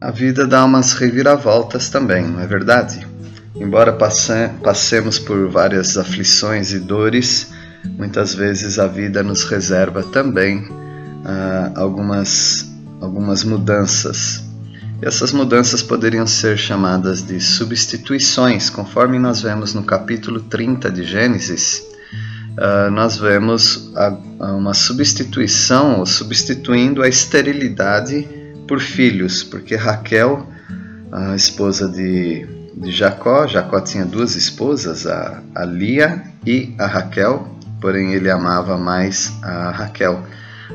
A vida dá umas reviravoltas também, não é verdade? Embora passe passemos por várias aflições e dores, muitas vezes a vida nos reserva também uh, algumas, algumas mudanças. E essas mudanças poderiam ser chamadas de substituições, conforme nós vemos no capítulo 30 de Gênesis. Uh, nós vemos a, a uma substituição, ou substituindo a esterilidade por filhos, porque Raquel, a esposa de, de Jacó, Jacó tinha duas esposas, a, a Lia e a Raquel, porém ele amava mais a Raquel.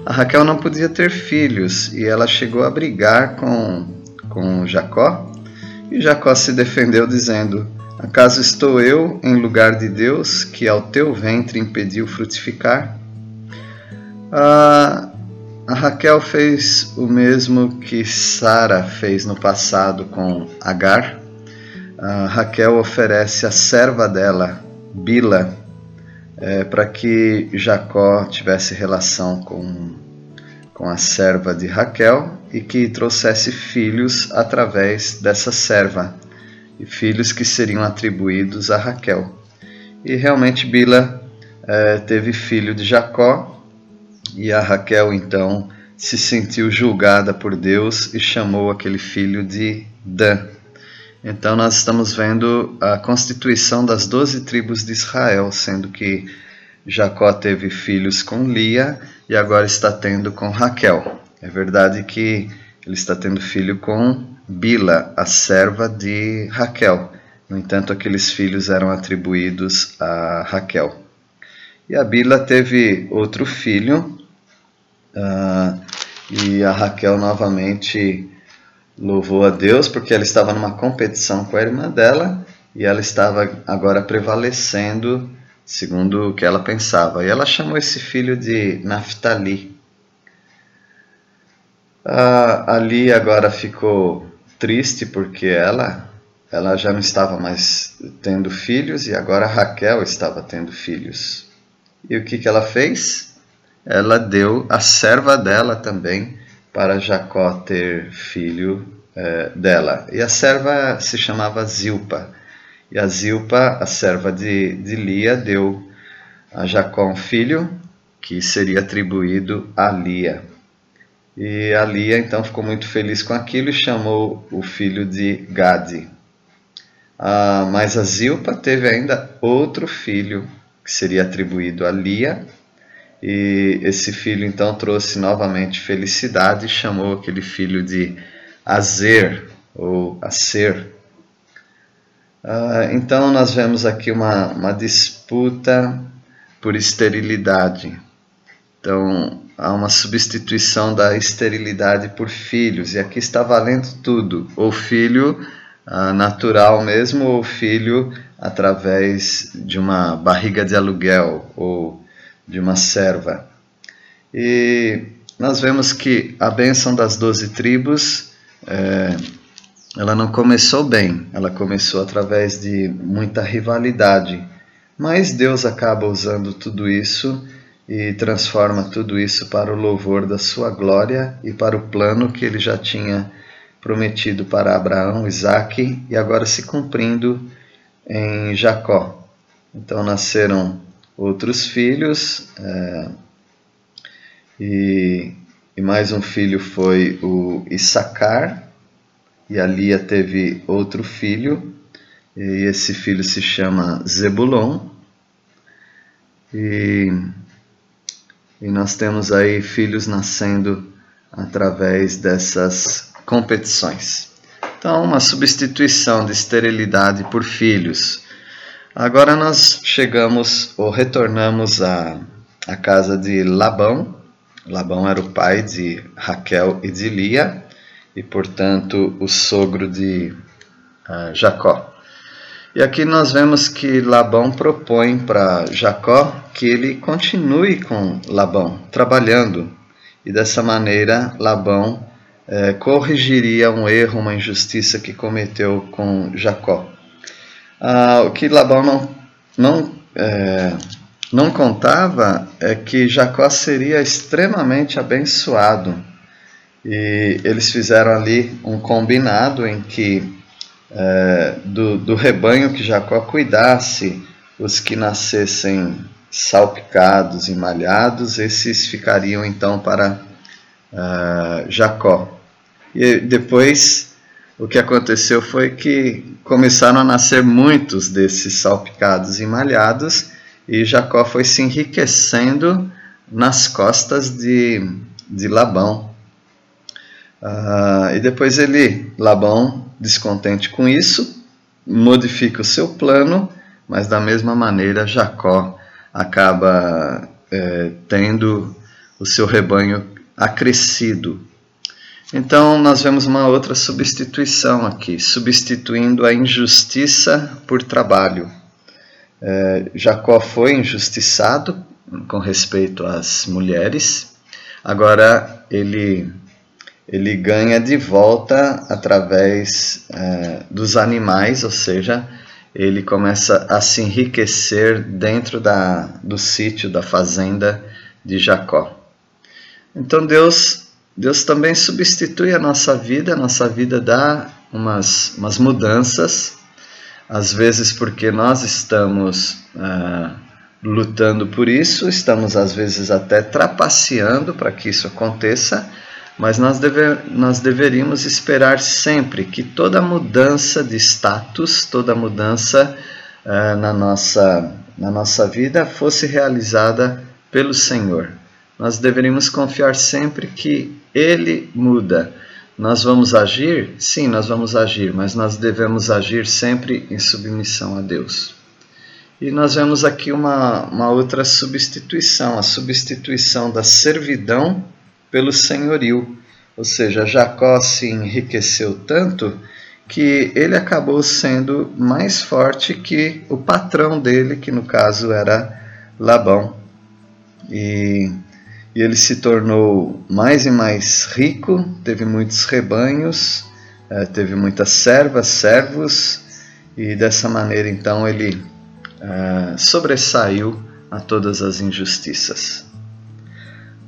A Raquel não podia ter filhos e ela chegou a brigar com, com Jacó, e Jacó se defendeu dizendo: Acaso estou eu em lugar de Deus, que ao teu ventre impediu frutificar? Ah, a Raquel fez o mesmo que Sara fez no passado com Agar. A Raquel oferece a serva dela, Bila, é, para que Jacó tivesse relação com, com a serva de Raquel e que trouxesse filhos através dessa serva, e filhos que seriam atribuídos a Raquel. E realmente Bila é, teve filho de Jacó, e a Raquel então se sentiu julgada por Deus e chamou aquele filho de Dan. Então nós estamos vendo a constituição das doze tribos de Israel, sendo que Jacó teve filhos com Lia e agora está tendo com Raquel. É verdade que ele está tendo filho com Bila, a serva de Raquel. No entanto, aqueles filhos eram atribuídos a Raquel. E a Bila teve outro filho, Uh, e a Raquel novamente louvou a Deus porque ela estava numa competição com a irmã dela e ela estava agora prevalecendo segundo o que ela pensava. E ela chamou esse filho de Naphtali. Uh, ali agora ficou triste porque ela ela já não estava mais tendo filhos e agora Raquel estava tendo filhos. E o que, que ela fez? Ela deu a serva dela também para Jacó ter filho é, dela. E a serva se chamava Zilpa. E a Zilpa, a serva de, de Lia, deu a Jacó um filho que seria atribuído a Lia. E a Lia então ficou muito feliz com aquilo e chamou o filho de Gade. Ah, mas a Zilpa teve ainda outro filho que seria atribuído a Lia e esse filho então trouxe novamente felicidade e chamou aquele filho de Azer ou Acer. Uh, então nós vemos aqui uma, uma disputa por esterilidade. Então há uma substituição da esterilidade por filhos, e aqui está valendo tudo: ou filho uh, natural mesmo, ou filho através de uma barriga de aluguel, ou de uma serva. E nós vemos que a bênção das doze tribos, é, ela não começou bem, ela começou através de muita rivalidade, mas Deus acaba usando tudo isso e transforma tudo isso para o louvor da sua glória e para o plano que ele já tinha prometido para Abraão, Isaque e agora se cumprindo em Jacó. Então nasceram outros filhos, é, e, e, mais um filho foi o Issacar, e a Lia teve outro filho, e esse filho se chama Zebulon, e, e nós temos aí filhos nascendo através dessas competições. Então, uma substituição de esterilidade por filhos Agora nós chegamos ou retornamos à, à casa de Labão. Labão era o pai de Raquel e de Lia e, portanto, o sogro de uh, Jacó. E aqui nós vemos que Labão propõe para Jacó que ele continue com Labão, trabalhando. E dessa maneira, Labão eh, corrigiria um erro, uma injustiça que cometeu com Jacó. Ah, o que Labão não, não, é, não contava é que Jacó seria extremamente abençoado. E eles fizeram ali um combinado em que é, do, do rebanho que Jacó cuidasse, os que nascessem salpicados e malhados, esses ficariam então para uh, Jacó. E depois o que aconteceu foi que começaram a nascer muitos desses salpicados e malhados, e Jacó foi se enriquecendo nas costas de, de Labão. Uh, e depois ele, Labão, descontente com isso, modifica o seu plano, mas da mesma maneira Jacó acaba é, tendo o seu rebanho acrescido então, nós vemos uma outra substituição aqui, substituindo a injustiça por trabalho. É, Jacó foi injustiçado com respeito às mulheres, agora ele, ele ganha de volta através é, dos animais, ou seja, ele começa a se enriquecer dentro da, do sítio, da fazenda de Jacó. Então Deus Deus também substitui a nossa vida, a nossa vida dá umas, umas mudanças, às vezes porque nós estamos ah, lutando por isso, estamos às vezes até trapaceando para que isso aconteça, mas nós, deve, nós deveríamos esperar sempre que toda mudança de status, toda mudança ah, na, nossa, na nossa vida fosse realizada pelo Senhor. Nós deveríamos confiar sempre que ele muda. Nós vamos agir? Sim, nós vamos agir, mas nós devemos agir sempre em submissão a Deus. E nós vemos aqui uma, uma outra substituição, a substituição da servidão pelo senhorio. Ou seja, Jacó se enriqueceu tanto que ele acabou sendo mais forte que o patrão dele, que no caso era Labão. E e ele se tornou mais e mais rico, teve muitos rebanhos, eh, teve muitas servas, servos, e dessa maneira então ele eh, sobressaiu a todas as injustiças.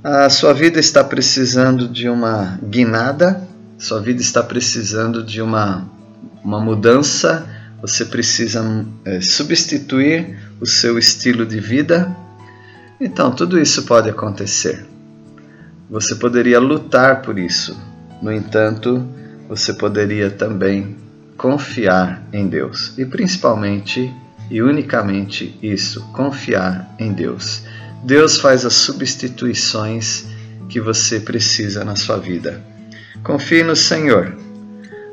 A sua vida está precisando de uma guinada, sua vida está precisando de uma, uma mudança, você precisa é, substituir o seu estilo de vida então, tudo isso pode acontecer. Você poderia lutar por isso. No entanto, você poderia também confiar em Deus. E principalmente e unicamente isso, confiar em Deus. Deus faz as substituições que você precisa na sua vida. Confie no Senhor.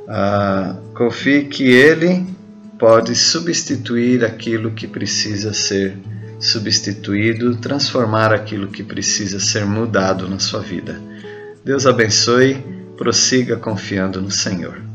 Ah, confie que Ele pode substituir aquilo que precisa ser substituído, transformar aquilo que precisa ser mudado na sua vida. Deus abençoe, prossiga confiando no Senhor.